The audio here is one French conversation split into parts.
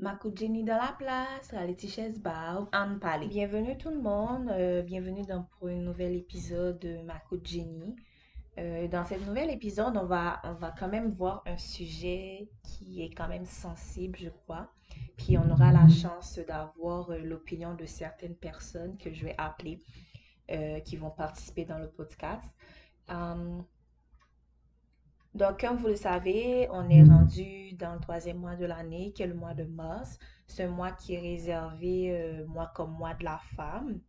Makou Jenny dans la place, la Laetitia Bar, Anne Palais. Bienvenue tout le monde, euh, bienvenue dans, pour un nouvel épisode de Makou Jenny. Euh, dans cet nouvel épisode, on va, on va quand même voir un sujet qui est quand même sensible, je crois. Puis on aura la chance d'avoir euh, l'opinion de certaines personnes que je vais appeler, qui vont participer dans le podcast. Donc, comme vous le savez, on est rendu dans le troisième mois de l'année, qui est le mois de mars. Un mois qui est réservé, euh, moi, comme mois de la femme.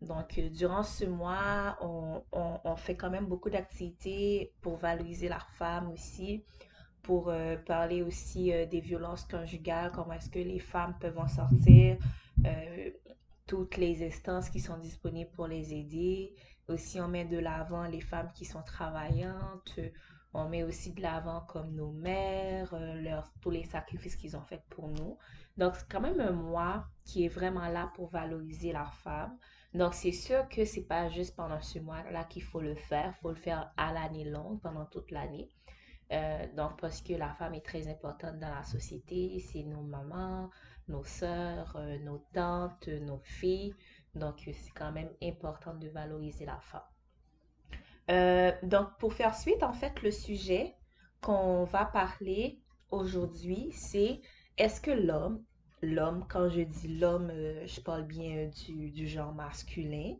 Donc, euh, durant ce mois, on, fait quand même beaucoup d'activités pour valoriser la femme aussi, pour euh, parler aussi euh, des violences conjugales, comment est-ce que les femmes peuvent en sortir, toutes les instances qui sont disponibles pour les aider. Aussi, on met de l'avant les femmes qui sont travaillantes. On met aussi de l'avant comme nos mères, euh, tous les sacrifices qu'ils ont faits pour nous. Donc, c'est quand même un mois qui est vraiment là pour valoriser la femme. Donc, c'est sûr que c'est pas juste pendant ce mois-là qu'il faut le faire. Il faut le faire à l'année longue, pendant toute l'année. Euh, donc, parce que la femme est très importante dans la société. C'est nos mamans, nos sœurs, euh, nos tantes, nos filles. Donc, c'est quand même important de valoriser la femme. Euh, donc, pour faire suite, en fait, le sujet qu'on va parler aujourd'hui, c'est est-ce que l'homme, l'homme, quand je dis l'homme, euh, je parle bien euh, du, du genre masculin,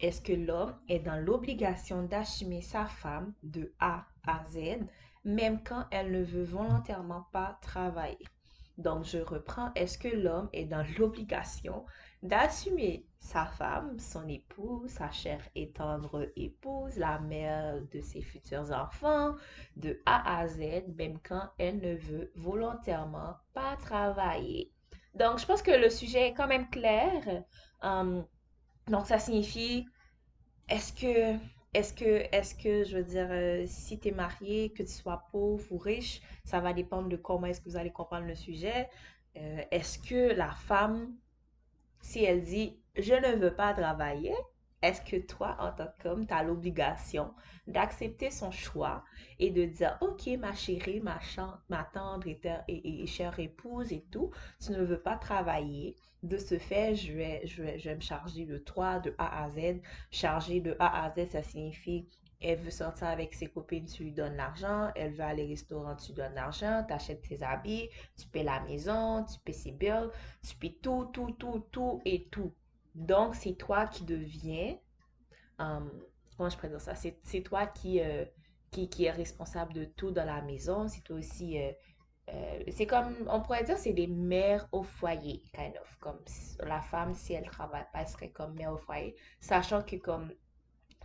est-ce que l'homme est dans l'obligation d'assumer sa femme de A à Z, même quand elle ne veut volontairement pas travailler? Donc, je reprends, est-ce que l'homme est dans l'obligation d'assumer sa femme, son épouse, sa chère et tendre épouse, la mère de ses futurs enfants, de A à Z, même quand elle ne veut volontairement pas travailler. Donc, je pense que le sujet est quand même clair. Hum, donc, ça signifie, est-ce que, est-ce que, est-ce que, je veux dire, euh, si tu es marié, que tu sois pauvre ou riche, ça va dépendre de comment est-ce que vous allez comprendre le sujet. Euh, est-ce que la femme si elle dit je ne veux pas travailler, est-ce que toi, en tant qu'homme, tu as l'obligation d'accepter son choix et de dire ok, ma chérie, ma, ma tendre et, et- chère épouse et tout, tu ne veux pas travailler. De ce fait, je vais, je vais, je me charger de toi de A à Z. Charger de A à Z, ça signifie elle veut sortir avec ses copines, tu lui donnes l'argent. Elle veut aller au restaurant, tu lui donnes l'argent. Tu achètes tes habits, tu paies la maison, tu paies ses bills. Tu paies tout, tout, tout, tout et tout. Donc, c'est toi qui deviens, euh, comment je dire ça? C'est, toi qui, euh, qui, qui est responsable de tout dans la maison. C'est toi aussi, euh, euh, c'est comme, on pourrait dire, c'est des mères au foyer, kind of. Comme la femme, si elle travaille pas, elle serait comme mère au foyer. Sachant que comme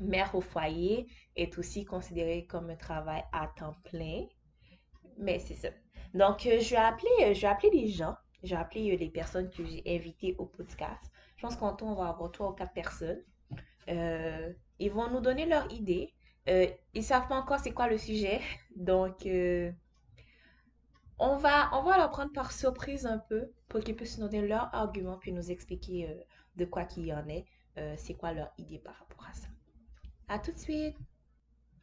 mère au foyer est aussi considérée comme un travail à temps plein. Mais c'est ça. Donc, euh, je vais appeler, euh, je vais appeler les gens. Je vais appeler euh, les personnes que j'ai invitées au podcast. Je pense qu'en tout, on va avoir trois ou quatre personnes. Ils vont nous donner leur idée. Euh, ils savent pas encore c'est quoi le sujet. Donc, on va, on va leur prendre par surprise un peu pour qu'ils puissent nous donner leur argument puis nous expliquer de quoi qu'il y en est. C'est quoi leur idée par rapport à ça. À tout de suite.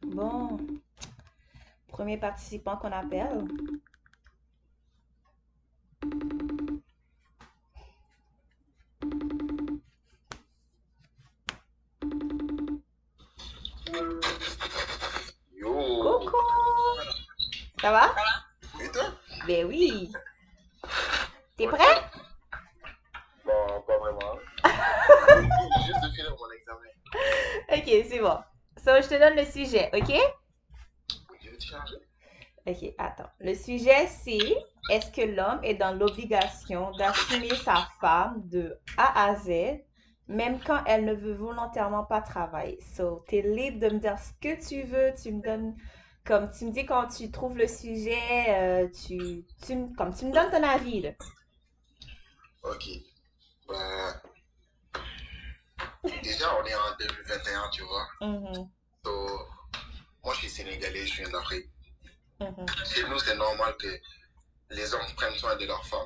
Bon, premier participant qu'on appelle. Yo! Coucou! Ça va? Et toi? Ben oui. T'es prêt? Bon, pas vraiment. Juste de finir mon examen. Ok, c'est bon. So, je te donne le sujet, ok? Oui, je vais te changer? Ok, attends. Le sujet, c'est est-ce que l'homme est dans l'obligation d'assumer sa femme de A à Z, même quand elle ne veut volontairement pas travailler? So, t'es libre de me dire ce que tu veux, tu me donnes, comme tu me dis quand tu trouves le sujet, euh, tu, tu, me- comme tu me donnes ton avis, là. Ok. Ben, déjà, on est en 2021, tu vois. Mhm, So, moi, je suis sénégalais, je viens d'Afrique. mhm, Chez nous, c'est normal que les hommes prennent soin de leur femme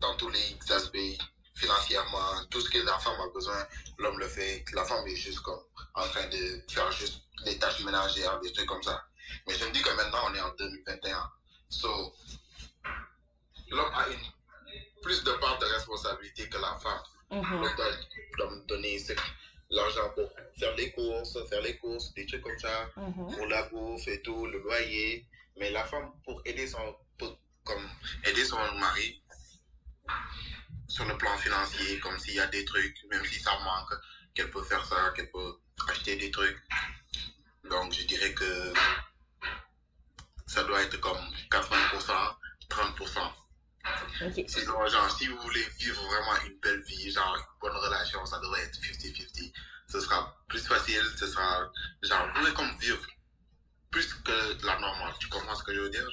dans tous les aspects, financièrement, tout ce que la femme a besoin, l'homme le fait. La femme est juste comme en train de faire juste des tâches ménagères, des trucs comme ça. Mais je me dis que maintenant, on est en 2021. So, l'homme a une plus la femme. Mhm. Donc, elle doit me donner ce- l'argent pour faire les courses, faire les courses, des trucs comme ça, Mhm. pour la bouffe et tout, le loyer. Mais la femme, pour aider son, pour- comme aider son mari sur le plan financier, comme s'il y a des trucs, même si ça manque, qu'elle peut faire ça, qu'elle peut acheter des trucs. Donc, je dirais que ça doit être comme 80%, 30%. Ok. Sinon, genre, si vous voulez vivre vraiment une belle vie, genre, une bonne relation, ça devrait être 50-50. Ce sera plus facile, ce sera, genre, vous comme vivre plus que la normale. Tu comprends ce que je veux dire?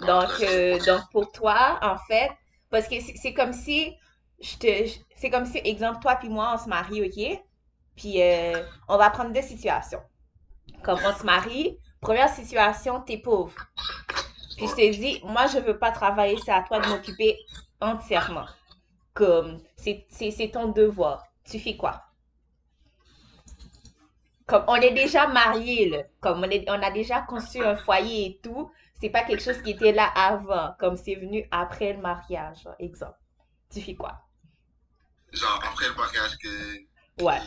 Donc, euh, donc pour toi, en fait, parce que c'est comme si, je te, c'est comme si, exemple, toi puis moi, on se marie, OK? Puis, euh, on va prendre deux situations. Comme on se marie, première situation, t'es pauvre. Puis je te dis, moi, je veux pas travailler, c'est à toi de m'occuper entièrement. Comme, c'est ton devoir. Tu fais quoi? Comme, on est déjà mariés, là. Comme, on, est, on a déjà conçu un foyer et tout. C'est pas quelque chose qui était là avant. Comme, c'est venu après le mariage, exemple. Tu fais quoi? genre, après le mariage, que Ouais.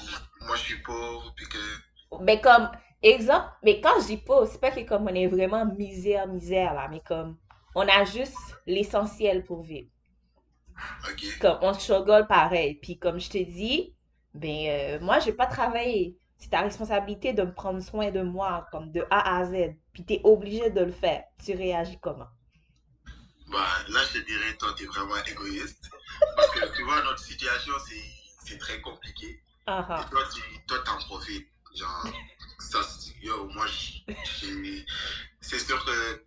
moi je suis pauvre, puis que. Mais comme, exemple, mais quand je dis pauvre, c'est pas que comme on est vraiment misère, misère, là. Mais comme, on a juste l'essentiel pour vivre. Comme on struggle pareil. Puis comme je te dis, ben euh, moi je vais pas travailler. C'est ta responsabilité de prendre soin de moi, comme de A à Z. Puis t'es obligé de le faire. Tu réagis comment? Bah, là, je dirais, toi, t'es vraiment égoïste. Parce que tu vois, notre situation, c'est très compliqué. Ah. Et toi, tu t'en profites. Genre, ça, c'est- yo, moi, c'est sûr que,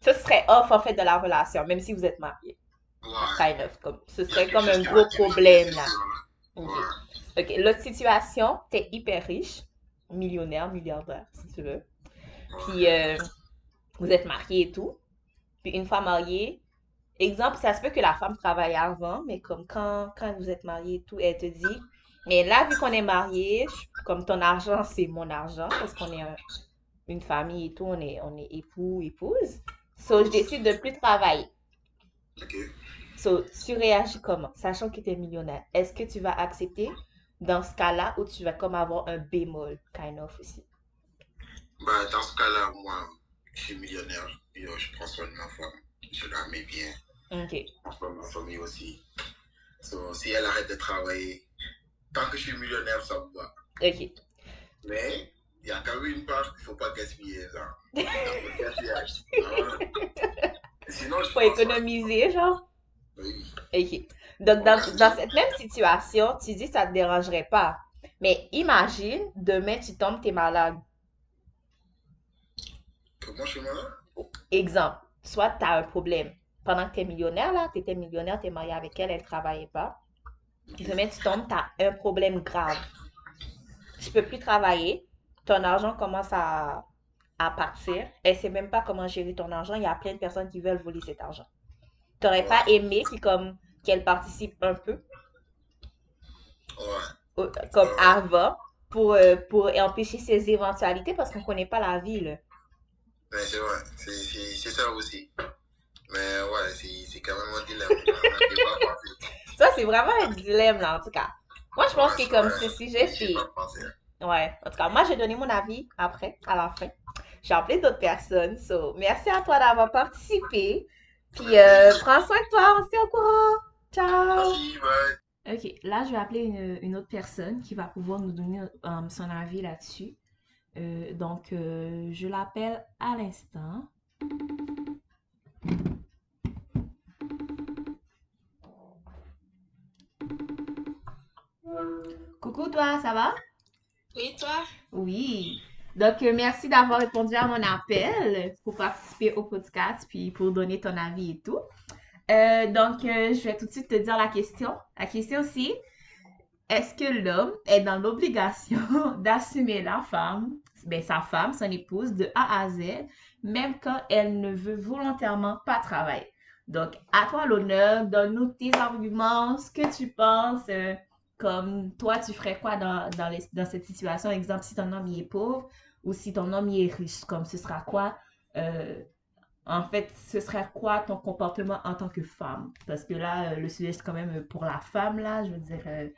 Ce serait off en fait de la relation, même si vous êtes mariés. ouais. Kind of, comme, ce serait comme un gros problème là. L'autre situation, t'es hyper riche, millionnaire, milliardaire, si tu veux. Puis euh, vous êtes mariés et tout. Puis une fois marié, exemple, ça se peut que la femme travaille avant, mais comme quand, quand vous êtes mariés et tout, elle te dit, mais là, vu qu'on est mariés, je- comme ton argent, c'est mon argent, parce qu'on est un- une famille et tout, on est, on est époux, épouse. So, je décide de plus travailler. Ok. So, tu réagis comment? Sachant que tu es millionnaire. Est-ce que tu vas accepter dans ce cas-là ou tu vas comme avoir un bémol, kind of aussi? Bah, dans ce cas-là, moi, je suis millionnaire. Yo, je prends soin de ma femme. Je la mets bien. Ok. Je prends soin de ma famille aussi. So, si elle arrête de travailler, tant que je suis millionnaire, ça me va. Ok. Mais il y a quand même une part qu'il ne faut pas gaspiller. Genre. Dans le gaspillage. Hein? Sinon, je Faut économiser, genre? Ok. Donc, dans, dans cette même situation, tu dis que ça te dérangerait pas. Mais imagine, demain, tu tombes, t'es malade. Comment je suis malade? Exemple, soit tu as un problème. Pendant que tu es millionnaire, là, tu étais millionnaire, tu es marié avec elle, elle travaillait pas. Demain, tu tombes, tu as un problème grave. Tu peux plus travailler. Ton argent commence à, à partir. Elle sait même pas comment gérer ton argent. Il y a plein de personnes qui veulent voler cet argent. Tu n'aurais pas aimé puis comme qu'elle participe un peu, Ouais. comme avant, pour, euh, pour empêcher ces éventualités parce qu'on connaît pas la vie, là. Mais c'est vrai. C'est- ça aussi. Mais ouais, c'est quand même un dilemme. Ça, c'est vraiment un dilemme, là, en tout cas. Moi, je pense Ouais, que comme ce sujet, c'est... pensé. Ouais, en tout cas, moi, j'ai donné mon avis après, à la fin. J'ai appelé d'autres personnes. So, merci à toi d'avoir participé. Puis, euh, prends soin de toi, on se au courant. Ciao! Merci, bye. Ok, là, je vais appeler une, une autre personne qui va pouvoir nous donner euh, son avis là-dessus. Euh, donc, euh, je l'appelle à l'instant. Coucou toi, ça va? Oui, toi? Oui. Donc, euh, merci d'avoir répondu à mon appel pour participer au podcast puis pour donner ton avis et tout. Euh, donc, euh, je vais tout de suite te dire la question. La question, c'est est-ce que l'homme est dans l'obligation d'assumer la femme, ben, sa femme, son épouse, de A à Z, même quand elle ne veut volontairement pas travailler? Donc, à toi l'honneur, donne-nous tes arguments, ce que tu penses. euh, comme toi, tu ferais quoi dans, dans, cette situation? Exemple, si ton homme il est pauvre ou si ton homme il est riche, comme ce sera quoi en fait, ce serait quoi ton comportement en tant que femme? Parce que là, euh, le sujet, c'est quand même pour la femme, là. Je veux dire, euh,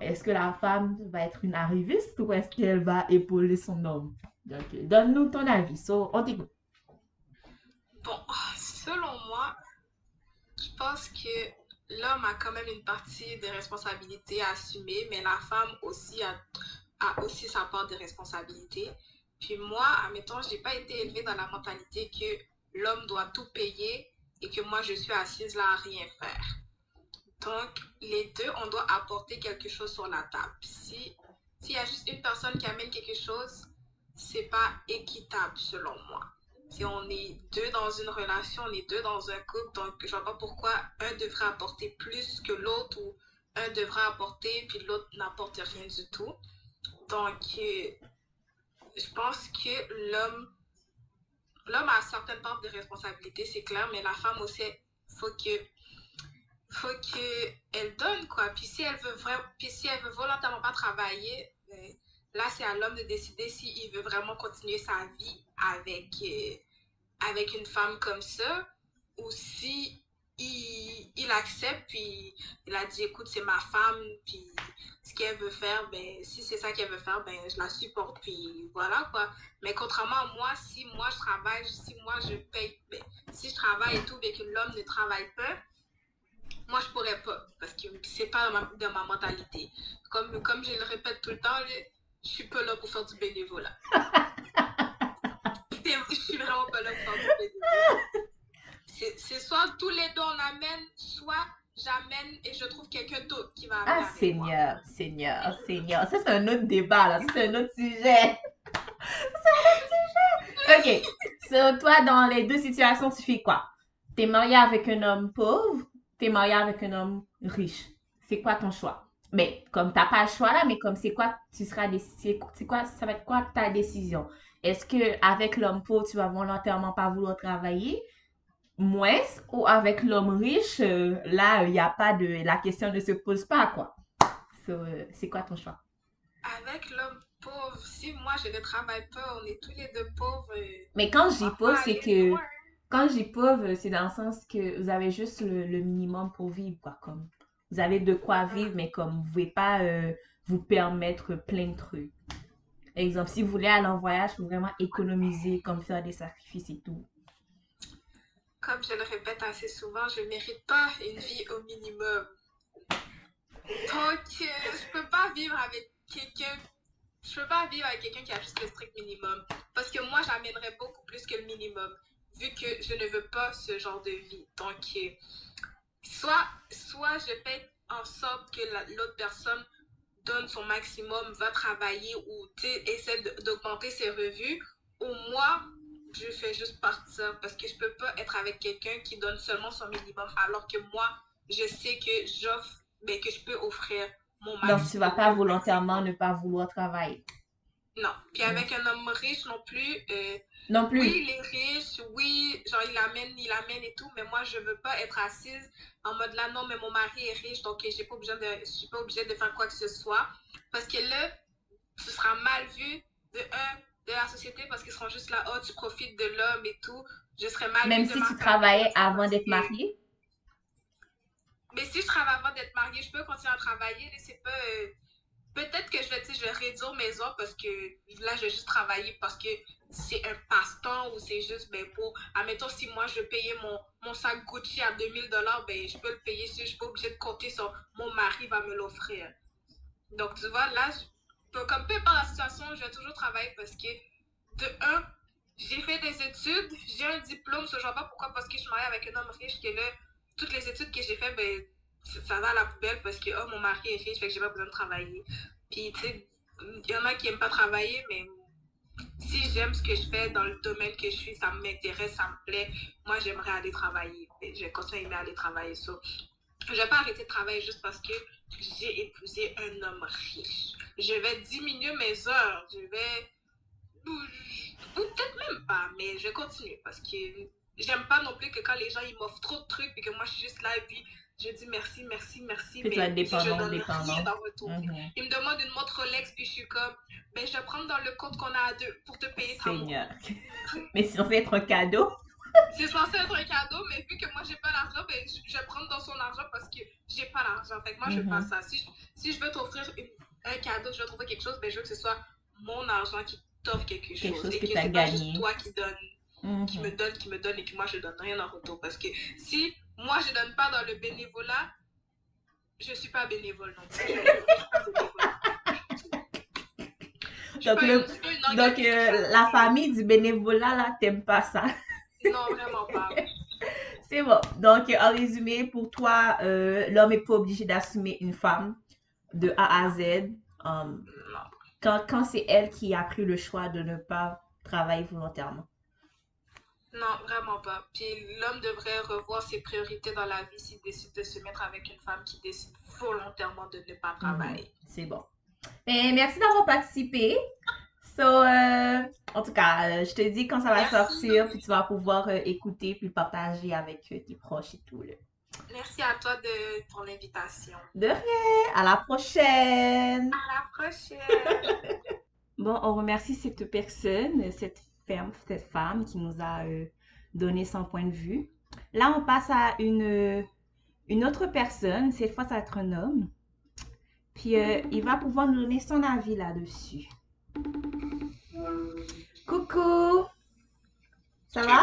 est-ce que la femme va être une arriviste ou est-ce qu'elle va épauler son homme? Donc, euh, donne-nous ton avis. So. Bon, selon moi, je pense que l'homme a quand même une partie des responsabilités à assumer, mais la femme aussi a, a aussi sa part de responsabilité. Puis moi, admettons, j'ai pas été élevée dans la mentalité que l'homme doit tout payer et que moi, je suis assise là à rien faire. Donc, les deux, on doit apporter quelque chose sur la table. Si s'il y a juste une personne qui amène quelque chose, c'est pas équitable selon moi. Si on est deux dans une relation, on est deux dans un couple, donc je vois pas pourquoi un devrait apporter plus que l'autre ou un devrait apporter puis l'autre n'apporte rien du tout. Donc, euh, je pense que l'homme l'homme a certaines parts de responsabilités, c'est clair, mais la femme aussi, faut que faut que elle donne quoi. Puis si elle veut vraiment, puis si elle veut volontairement pas travailler, ben, là c'est à l'homme de décider s'il veut vraiment continuer sa vie avec euh, avec une femme comme ça ou si il, il accepte puis il a dit écoute c'est ma femme puis ce qu'elle veut faire ben si c'est ça qu'elle veut faire ben je la supporte puis voilà quoi. Mais contrairement à moi si moi je travaille si moi je paye ben, si je travaille et tout mais que l'homme ne travaille pas moi je pourrais pas parce que c'est pas dans ma, mentalité. Comme comme je le répète tout le temps je suis pas là pour faire du bénévolat. Je suis vraiment pas là pour faire du bénévolat c'est soit tous les deux on amène, soit j'amène et je trouve quelqu'un d'autre qui va amener Ah. Seigneur, Seigneur, Seigneur. Ça, c'est un autre débat, là. C'est un autre sujet. c'est un autre sujet. OK. So, toi, dans les deux situations, tu fais quoi? T'es marié avec un homme pauvre, t'es marié avec un homme riche. C'est quoi ton choix? Mais comme t'as pas le choix là, mais comme c'est quoi, tu seras c'est quoi, ça va être quoi ta décision? Est-ce que avec l'homme pauvre, tu vas volontairement pas vouloir travailler? Moins ou avec l'homme riche, euh, là, il n'y a pas de... La question ne se pose pas, quoi. So, euh, c'est quoi ton choix? Avec l'homme pauvre, si moi je ne travaille pas, on est tous les deux pauvres. euh, Mais quand va pauvre, c'est que... loin. Quand dis pauvre, c'est dans le sens que vous avez juste le, le minimum pour vivre, quoi. Comme, vous avez de quoi vivre, mais comme vous pouvez pas euh, vous permettre plein de trucs. Exemple, si vous voulez aller en voyage, il faut vraiment économiser, comme faire des sacrifices et tout. Comme je le répète assez souvent, je ne mérite pas une vie au minimum. Donc, euh, je peux pas vivre avec quelqu'un. Je peux pas vivre avec quelqu'un qui a juste le strict minimum. Parce que moi, j'amènerais beaucoup plus que le minimum. Vu que je ne veux pas ce genre de vie. Donc, euh, soit, soit je fais en sorte que la- l'autre personne donne son maximum, va travailler ou essaie d'augmenter ses revenus, ou moi, je fais juste partir parce que je peux pas être avec quelqu'un qui donne seulement son minimum alors que moi, je sais que j'offre, mais que je peux offrir mon Donc, maximum. tu vas pas volontairement ne pas vouloir travailler. Non. Puis avec un homme riche non plus, euh, Non plus. oui, il est riche, oui, genre il amène, il amène et tout, mais moi je veux pas être assise en mode là, non, mais mon mari est riche, donc euh, j'ai pas besoin de, je suis pas obligée de faire quoi que ce soit. Parce que là, ce sera mal vu de un, de la société parce qu'ils seront juste là, oh, tu profites de l'homme et tout. Je serais mal Même si tu travaillais avant d'être que- marié. Mais si je travaille avant d'être mariée, je peux continuer à travailler. C'est pas. euh, Peut-être que je vais, je vais réduire mes heures parce que là, je vais juste travailler parce que c'est un passe-temps ou c'est juste ben, pour. Admettons, si moi je payer mon, mon sac Gucci à 2000 dollars, ben, je peux le payer si je suis pas obligée de compter sur mon mari va me l'offrir. Donc, tu vois, là, je comme peu importe la situation, je vais toujours travailler parce que, de un, j'ai fait des études, j'ai un diplôme, je vois pas pourquoi, parce que je suis mariée avec un homme riche, que là, toutes les études que j'ai faites, ben, ça va à la poubelle parce que, oh, mon mari est riche, fait que j'ai pas besoin de travailler. Puis, tu sais, il y en a qui aiment pas travailler, mais si j'aime ce que je fais dans le domaine que je suis, ça m'intéresse, ça me plaît, moi, j'aimerais aller travailler. Je vais continuer à aller travailler. So, je vais pas arrêter de travailler juste parce que j'ai épousé un homme riche. Je vais diminuer mes heures. Je vais. Ou, peut-être même pas, mais je vais continuer parce que j'aime pas non plus que quand les gens ils m'offrent trop de trucs et que moi je suis juste là et puis je dis merci, merci, merci. Puis mais si je dépendant, donne dépendant. rien en retour. Mhm. Il me demande une montre Rolex puis je suis comme, ben je vais prendre dans le compte qu'on a à deux pour te payer montre. Seigneur. Mais c'est censé être un cadeau. C'est censé être un cadeau, mais vu que moi, j'ai pas l'argent, ben, je je vais prendre dans son argent parce que j'ai pas l'argent. Fait que moi, je fais pas Mhm. ça. Si je, si je veux t'offrir un cadeau, je veux t'offrir quelque chose, ben, je veux que ce soit mon argent qui t'offre quelque chose. Quelque chose et que c'est pas juste toi qui donne, qui Mhm. me donne, qui me donne et que moi, je donne rien en retour. Parce que si moi, je donne pas dans le bénévolat, je suis pas bénévole non plus. Je, je suis pas bénévole. Je suis Donc, le- je Donc, euh, la famille du bénévolat, là, t'aimes pas ça. Non, vraiment pas. C'est bon. Donc, en résumé, pour toi, euh, l'homme n'est pas obligé d'assumer une femme de A à Z. Um, Non. quand quand c'est elle qui a pris le choix de ne pas travailler volontairement. Non, vraiment pas. Puis l'homme devrait revoir ses priorités dans la vie s'il décide de se mettre avec une femme qui décide volontairement de ne pas travailler. C'est bon. Mais merci d'avoir participé. So, euh, en tout cas, euh, je te dis quand ça va Merci. sortir, puis tu vas pouvoir euh, écouter puis le partager avec euh, tes proches et tout. Là. Merci à toi de ton invitation. De rien. À la prochaine. À la prochaine! Bon, on remercie cette personne, cette femme, cette femme qui nous a euh, donné son point de vue. Là, on passe à une, une autre personne. Cette fois, ça va être un homme. Puis, euh, il va pouvoir nous donner son avis là-dessus. Coucou! Ça va?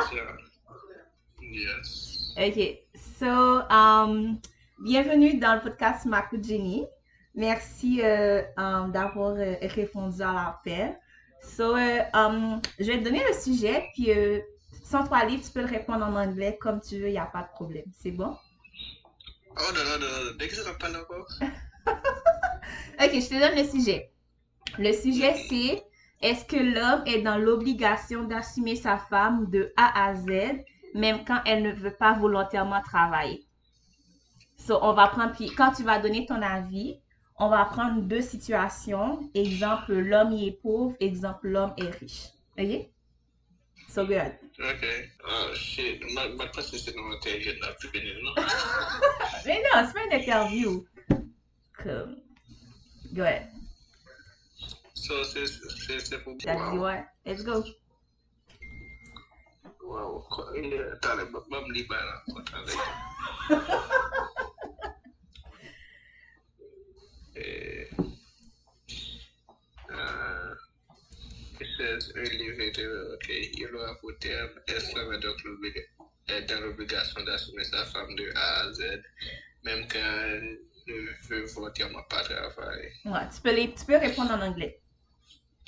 Yes. Ok. So, um, bienvenue dans le podcast Makou Jenny. Merci euh, um, d'avoir euh, répondu à l'appel. So, euh, um, je vais te donner le sujet, puis sans toi libre, tu peux le répondre en anglais comme tu veux, il n'y a pas de problème. C'est bon? Oh non, non, non, non. Dès que ça pas encore. Ok, je te donne le sujet. Le sujet, c'est est-ce que l'homme est dans l'obligation d'assumer sa femme de A à Z, même quand elle ne veut pas volontairement travailler? So, on va prendre, puis quand tu vas donner ton avis, on va prendre deux situations. Exemple, l'homme est pauvre, exemple, l'homme est riche. Ok? So good. Ok. Oh shit. Ma, ma question c'est dans l'intelligence la plus bénie, non? Mais non, c'est pas une interview. Comme. Go ahead. So, c'est pour moi. ouais. Let's go. Wow. Euh, Attendez, ma- ma me libère là. Attendez. Euh, It says de ok, il aura pour terme, est donc est dans l'obligation d'assumer sa femme de A à Z, même quand elle ne veut volontairement pas travailler. Ouais, tu peux, les, tu peux répondre en anglais.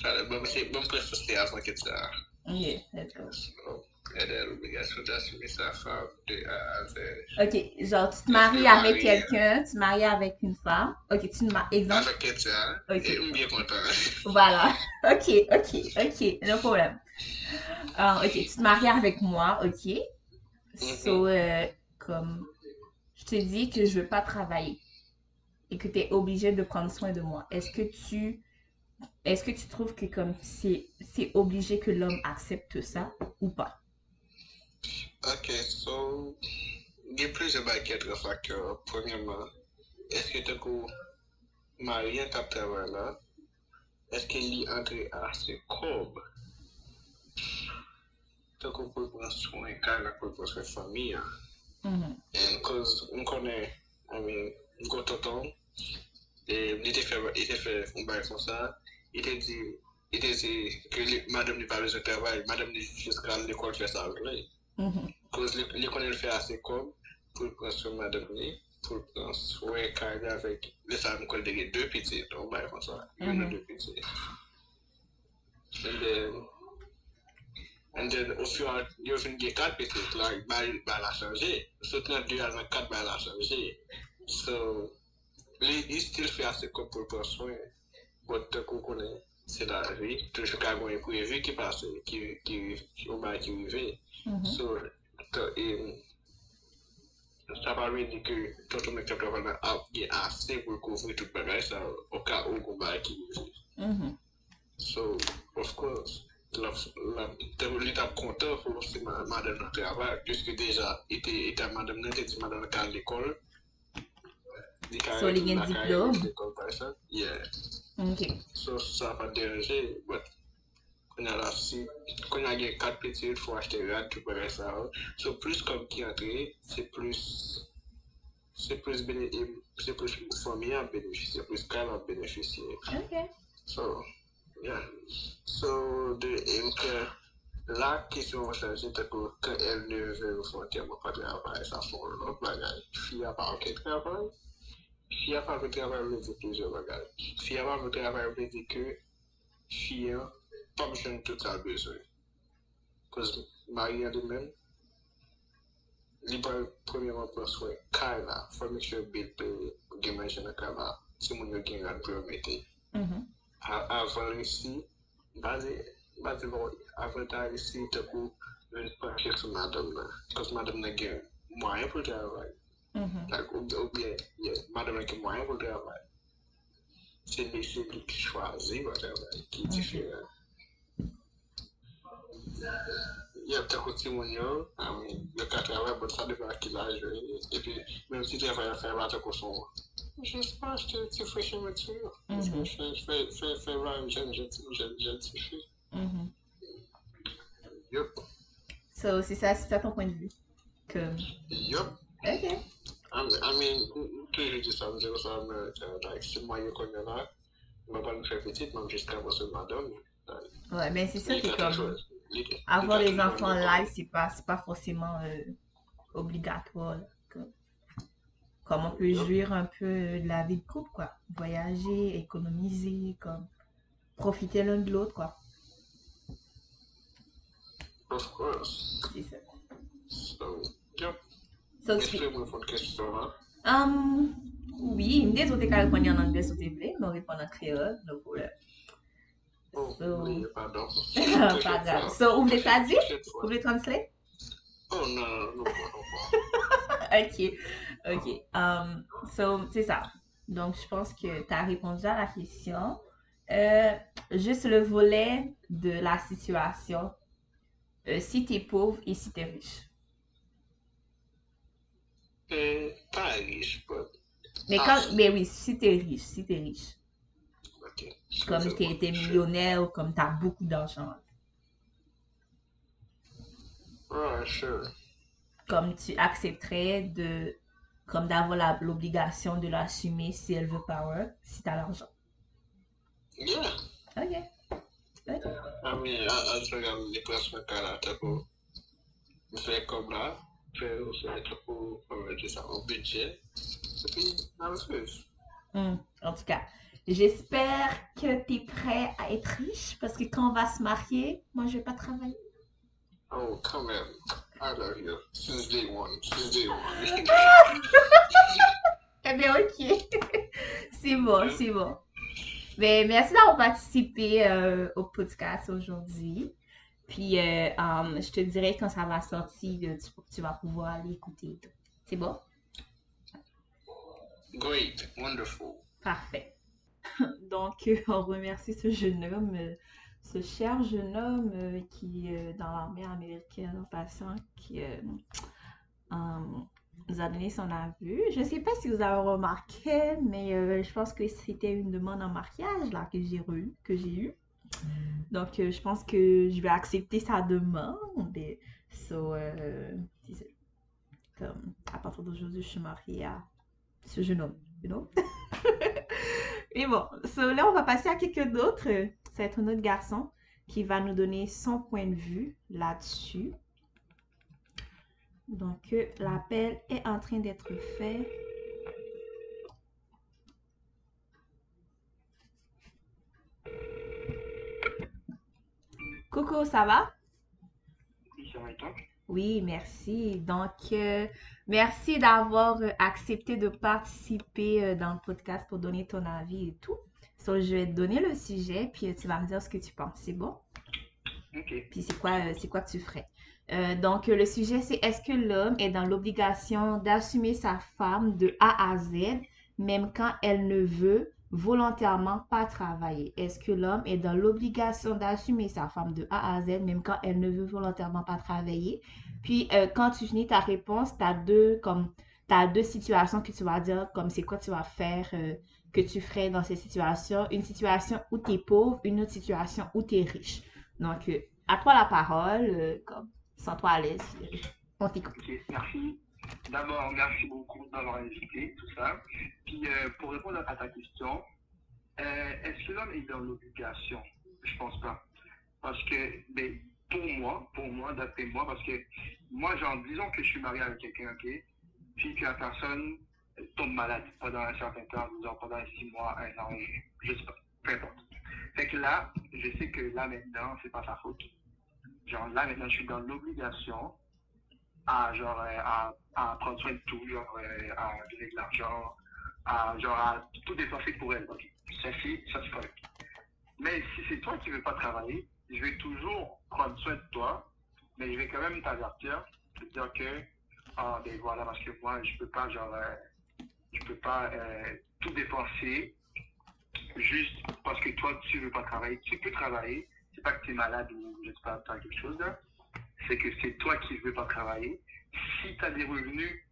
Alors, bon, c'est bon, presque c'était avant que ça. Ok, let's go. So, elle a l'obligation d'assumer sa femme de A à Z. Ok, genre, tu te maries avec quelqu'un, tu te maries avec une femme. Ok, tu te maries, exemple. Avec que ça, Ok. et bien content. Voilà. Ok, ok, ok, no problème. Ah, ok, tu te maries avec moi, ok. So, euh, comme, je te dis que je veux pas travailler et que tu es obligé de prendre soin de moi. Est-ce que tu, est-ce que tu trouves que comme c'est, c'est obligé que l'homme accepte ça ou pas? Ok, so, il y a plusieurs quatre facteurs. Premièrement, est-ce que tu as marié à ta travail là? Est-ce qu'il y entre assez courbe? Tu as prendre soin car la sa famille. hein. Mhm. And cause on connaît, I mean, on connaît et il était fait, il était fait un bail comme ça, ite di, ite di, ke li, madame ni pa bezon travay, madame ni jist kal l'ekol fè sa wè. Kouz l'ekol el fè ase kom, pou pransou madame ni, pou pransou wè kage avèk, lè sa m kol dege dè piti, don bay kon sa, yon nou dè piti. And then, And then, if you are, you fin gen kat pitit, like, bay la chanje. Sot nan di an kat bay la chanje. So, li, li stil fè ase kop pou pòswen. Got te kou konen, se la vi, toujou ka gwen pou evi ki pase, ki ou ba ki vive. Mm-hmm. So, to e, sa pa mi di ki toto mek te prevalman ap gen ase pou kouvri tout bagay sa, o ka ou kou ba ki vive. Mm-hmm. So, of course, li tap konta pou si madame nan travay, pwiske deja ite madame nan te di madame kan l'ekol. So, li gen diplom? Yeah. Ok. So, sa pa deranje, but kon a la si, kon a gen kat peti yon fwa achete rad tou pare sa ou. So, plus kom ki antre, se plus, se plus bene, se plus fami an benefisye, se plus kal an benefisye. Ok. So, yeah. So, de yon ke, la kisyon wè chanje te kou, ke el ne ve ou fwa te mwen pa travay, sa fon lop bagay. Fi a pa anke travay. Fia pa ve travay mwen di plizye bagay. Fia pa ve travay mwen di ke fia pa mwen jen tout la bezwe. Kouz maryan di men, li pa premiyaman pweswe kaj la, fwa mwen jen bil pe genman jen akam la, se moun yo gen lan pou yo meti. Mm-hmm. Avan resi, bazi bon, avan ta resi te kou, mwen pa chek sou madam la. Kouz madam na gen mwayen pou travay. Mhm. Like, ou, ou bien, yeah, madam nan gen mwayen pou travay. Se li se li ki chwazi wè travay, ki diferent. Yep, te kou ti moun yo, um, yo ka travay, but sa depa ki la jwe. E pi, menm si travay a fè la te kou son, jes pa achete ti fweshe meti yo. Mhm. Fè, fè, fè la yon jen, jen, jen, jen ti fwe. Mhm. Yup, So, c'est ça, c'est ça ton point de vue. Comme, yup. ok. Mean, toujou di sa, mwen sa Amerika, like, si mwen yo konye la, mwen pa mwen fè petit, mwen jiska mwen se. Ouais, qui est ka comme, toujou- li- li avoir ka les enfants mwen live, pas forcément euh, obligatoire. Comme, on peut jouir un peu de la vie de couple, quoi. Voyager, économiser, comme, profiter l'un de l'autre, quoi. Of course. C'est ça. So, yup. So, mwen la? Um, oui, mde zo te ka reponi an anglais ou te vle, nou repon an kreol, no problem. Oh, So-. Pas grave. So, ou vle fois. Ou vle translate? Oh, non, non, non, non. Ok, ok. Um, so, c'est ça. Donc, je pense que tu as répondu à la question. Euh, juste le volet de la situation. Euh, si tu es pauvre et si tu es riche. Euh, pas riche, Mais, quand, mais oui, si tu es riche, si tu es riche. Comme tu étais millionnaire ou comme tu as beaucoup d'argent. Ouais, sure. Comme tu accepterais de comme d'avoir la- l'obligation de l'assumer si elle veut power, si tu as l'argent. Yeah. Ok. Ok. I mean, pou, comment dire ça, au budget, et puis, on le fait. Hmm, En tout cas, j'espère que tu es prêt à être riche parce que quand on va se marier, moi je vais pas travailler. Oh, come on. I love you. Since day one. Since day one. Eh bien, ok. c'est bon, c'est bon. Mais merci d'avoir participé euh, au podcast aujourd'hui. Puis, euh, um, je te dirai quand ça va sortir, tu, tu vas pouvoir aller écouter. et tout. C'est bon? Great. Wonderful. Parfait. Donc, euh, on remercie ce jeune homme, euh, ce cher jeune homme qui est dans l'armée américaine en passant, qui euh, nous a donné son avis. Je ne sais pas si vous avez remarqué, mais euh, je pense que c'était une demande en mariage là, que j'ai eu, que j'ai eu. Donc, euh, je pense que je vais accepter sa demande. So, euh, comme, à partir d'aujourd'hui, je suis mariée à ce jeune homme, you? Et bon, so là, on va passer à quelqu'un d'autre. Ça va être un autre garçon qui va nous donner son point de vue là-dessus. Donc, euh, l'appel est en train d'être fait. Coucou, ça va? Oui, ça va et toi? Oui, merci. Donc, euh, merci d'avoir euh, accepté de participer euh, dans le podcast pour donner ton avis et tout. So, je vais te donner le sujet, puis euh, tu vas me dire ce que tu penses. C'est bon? Ok. Puis c'est quoi, c'est quoi que tu ferais? Donc, le sujet, c'est est-ce que l'homme est dans l'obligation d'assumer sa femme de A à Z, même quand elle ne veut volontairement pas travailler? Est-ce que l'homme est dans l'obligation d'assumer sa femme de A à Z, même quand elle ne veut volontairement pas travailler? Puis, euh, quand tu finis ta réponse, tu as deux, deux situations que tu vas dire, comme c'est quoi tu vas faire, euh, que tu ferais dans ces situations? Une situation où tu es pauvre, une autre situation où tu es riche. Donc, euh, à toi la parole, comme, sens-toi à l'aise. On t'écoute. D'abord, merci beaucoup d'avoir invité, tout ça. Puis, euh, pour répondre à ta question, euh, est-ce que l'homme est dans l'obligation? Je pense pas. Parce que, pour moi, pour moi, d'après moi, parce que moi, genre, disons que je suis marié avec quelqu'un, ok, puis que la personne tombe malade pendant un certain temps, disons pendant six mois, un an, je sais pas, peu importe. Fait que là, je sais que là maintenant, c'est pas sa faute. Genre là maintenant, je suis dans l'obligation à genre euh, à, prendre soin de tout, genre euh, à donner de l'argent, à genre à tout dépenser pour elle. ok. Ça c'est correct. Mais si c'est toi qui veux pas travailler, je vais toujours prendre soin de toi, mais je vais quand même t'avertir, te dire que ah ben voilà parce que moi je peux pas genre euh, je peux pas tout dépenser juste parce que toi tu veux pas travailler. Tu peux travailler, c'est pas que tu es malade ou je sais pas, t'as quelque chose là. C'est que c'est toi qui veux pas travailler. Si tu as des revenus,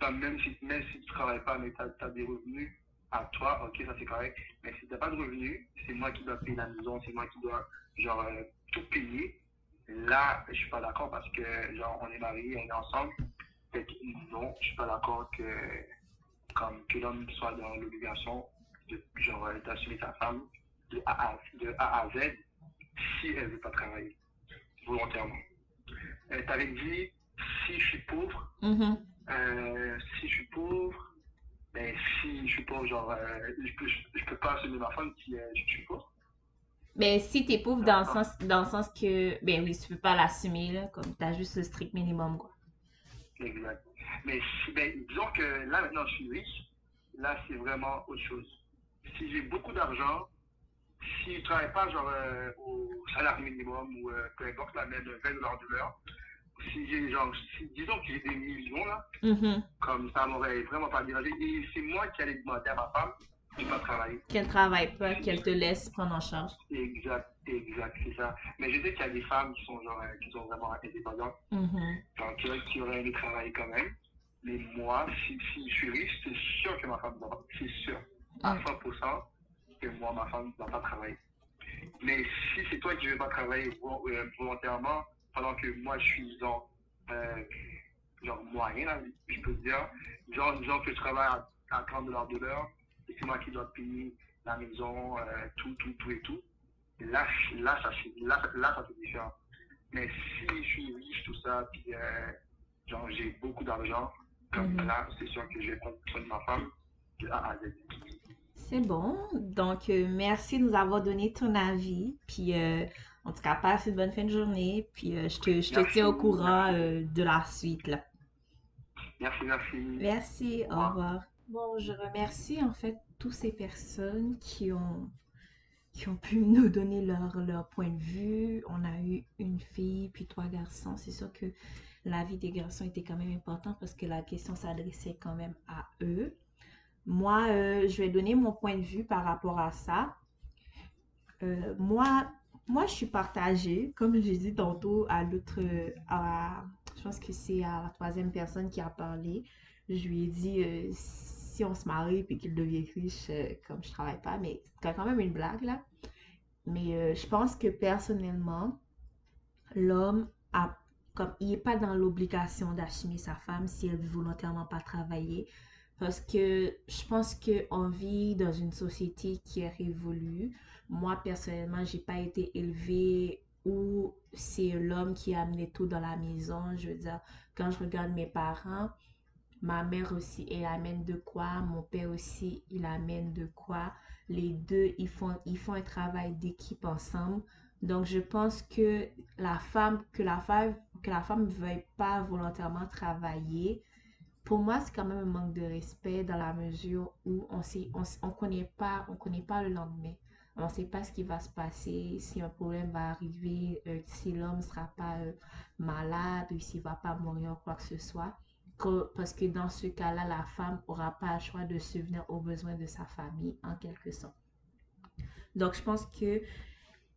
ben, même si même si tu travailles pas, mais tu as, des revenus à toi, ok, ça c'est correct. Mais si tu n'as pas de revenus, c'est moi qui dois payer la maison, c'est moi qui dois genre euh, tout payer. Là, je suis pas d'accord parce que genre on est mariés, on est ensemble. Fait que non, je suis pas d'accord que comme que l'homme soit dans l'obligation euh, d'assumer sa femme de A, à, de A à Z si elle veut pas travailler volontairement. Euh, tu avais dit si je suis pauvre, Mhm. euh, si je suis pauvre, ben si je suis pauvre, genre euh, je, peux, je, peux pas assumer ma femme si euh, je suis pauvre. Ben, si t'es pauvre dans le sens, dans le sens que, ben oui, tu peux pas l'assumer, là, comme t'as juste le strict minimum, quoi. Exact. Mais si, ben, disons que là maintenant je suis riche, là c'est vraiment autre chose. Si j'ai beaucoup d'argent, si je travaille pas genre euh, au salaire minimum ou euh, peu importe la même 20 dollars de l'heure, si j'ai genre, si, disons que j'ai des millions là, Mhm. comme ça m'aurait vraiment pas dérangé. Et c'est moi qui allais demander à ma femme de pas travailler. Qu'elle travaille pas, qu'elle te laisse prendre en charge. Exact, exact, c'est ça. Mais je sais qu'il y a des femmes qui sont genre, euh, qui sont vraiment indépendantes, Mhm. donc qui, qui auraient aimé travailler quand même. Mais moi, si, si je suis riche, c'est sûr que ma femme doit pas, c'est sûr, à Mm. 100% que moi, ma femme ne doit pas travailler. Mais si c'est toi qui ne veux pas travailler euh, volontairement, pendant que moi, je suis genre, euh, genre moyen, là, je peux dire, genre, disons que je travaille à, à 30 dollars de l'heure, et c'est moi qui dois payer la maison, euh, tout, tout, tout et tout. Là, là, ça, là, là, ça c'est différent. Mais si je suis riche, tout ça, puis euh, genre j'ai beaucoup d'argent, comme Mhm. là, c'est sûr que je vais prendre soin de ma femme de A à Z. C'est bon. Donc, euh, merci de nous avoir donné ton avis. Puis, euh, en tout cas, passe une bonne fin de journée. Puis, euh, je te, je te tiens au courant euh, de la suite, là. Merci, merci. Merci, Au au revoir. revoir. Bon, je remercie en fait toutes ces personnes qui ont, qui ont pu nous donner leur, leur point de vue. On a eu une fille, puis trois garçons. C'est sûr que la vie des garçons était quand même importante parce que la question s'adressait quand même à eux. Moi, euh, je vais donner mon point de vue par rapport à ça. Euh, moi, moi, je suis partagée, comme j'ai dit tantôt à l'autre, à, je pense que c'est à la troisième personne qui a parlé. Je lui ai dit, euh, si on se marie et qu'il devient riche, euh, comme je travaille pas, mais c'est quand même une blague là. Mais euh, je pense que personnellement, l'homme a, comme il n'est pas dans l'obligation d'assumer sa femme si elle veut volontairement pas travailler. Parce que je pense qu'on vit dans une société qui est révolue. Moi, personnellement, j'ai pas été élevée où c'est l'homme qui a amené tout dans la maison. Je veux dire, quand je regarde mes parents, ma mère aussi, elle amène de quoi, mon père aussi, il amène de quoi. Les deux, ils font, ils font un travail d'équipe ensemble. Donc, je pense que la femme, que la femme, que la femme ne veuille pas volontairement travailler, pour moi, c'est quand même un manque de respect dans la mesure où on sait, on, on connaît pas, on connaît pas le lendemain. On ne sait pas ce qui va se passer, si un problème va arriver, euh, si l'homme ne sera pas euh, malade ou s'il va pas mourir ou quoi que ce soit. Parce que dans ce cas-là, la femme n'aura pas le choix de subvenir aux besoins de sa famille, en quelque sorte. Donc, je pense que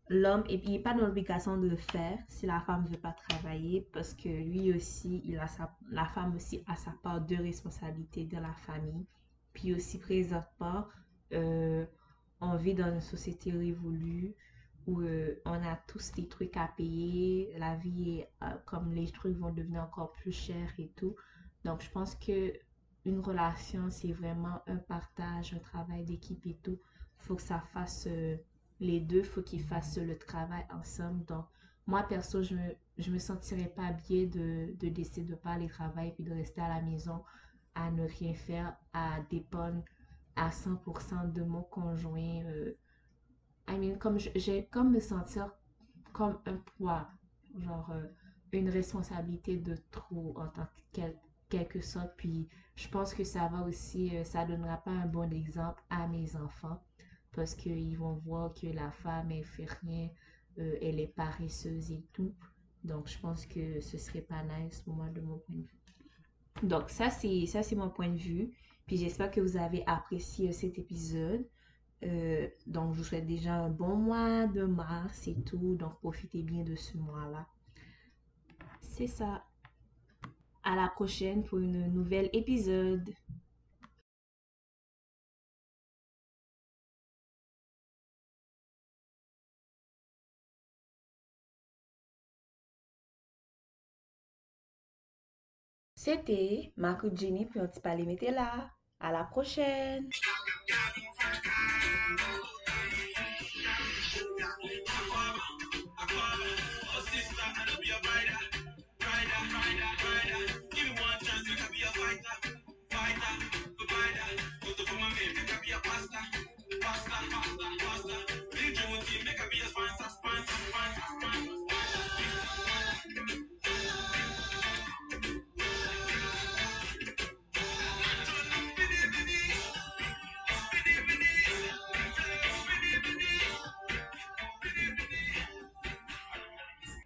l'homme n'est pas dans l'obligation de le faire si la femme ne veut pas travailler parce que lui aussi, il a sa, la femme aussi a sa part de responsabilité dans la famille. Puis aussi, présentement, euh, on vit dans une société révolue où euh, on a tous des trucs à payer, la vie est euh, comme les trucs vont devenir encore plus chers et tout. Donc je pense que une relation c'est vraiment un partage, un travail d'équipe et tout. Faut que ça fasse euh, les deux, faut qu'ils fassent le travail ensemble. Donc moi perso, je me je me sentirais pas bien de, de décider de pas aller travailler puis de rester à la maison à ne rien faire, à dépendre à 100% de mon conjoint. Euh, I mean, comme j'ai comme me sentir comme un poids, genre euh, une responsabilité de trop en tant que quelque sorte. Puis je pense que ça va aussi, euh, ça donnera pas un bon exemple à mes enfants parce qu'ils vont voir que la femme, elle fait rien, elle est paresseuse et tout. Donc, je pense que ce serait pas nice moi de mon point de vue. Donc, ça, c'est ça, c'est mon point de vue. Puis j'espère que vous avez apprécié cet épisode. Euh, donc, je vous souhaite déjà un bon mois de mars et tout. Donc, profitez bien de ce mois-là. C'est ça. À la prochaine pour une nouvelle épisode. Sete, Makout Jenny pou yon ti pale mette la. A la prochen! Pasta, pasta, pasta Big Jimmy, make a be a sponsor, sponsor, sponsor, sponsor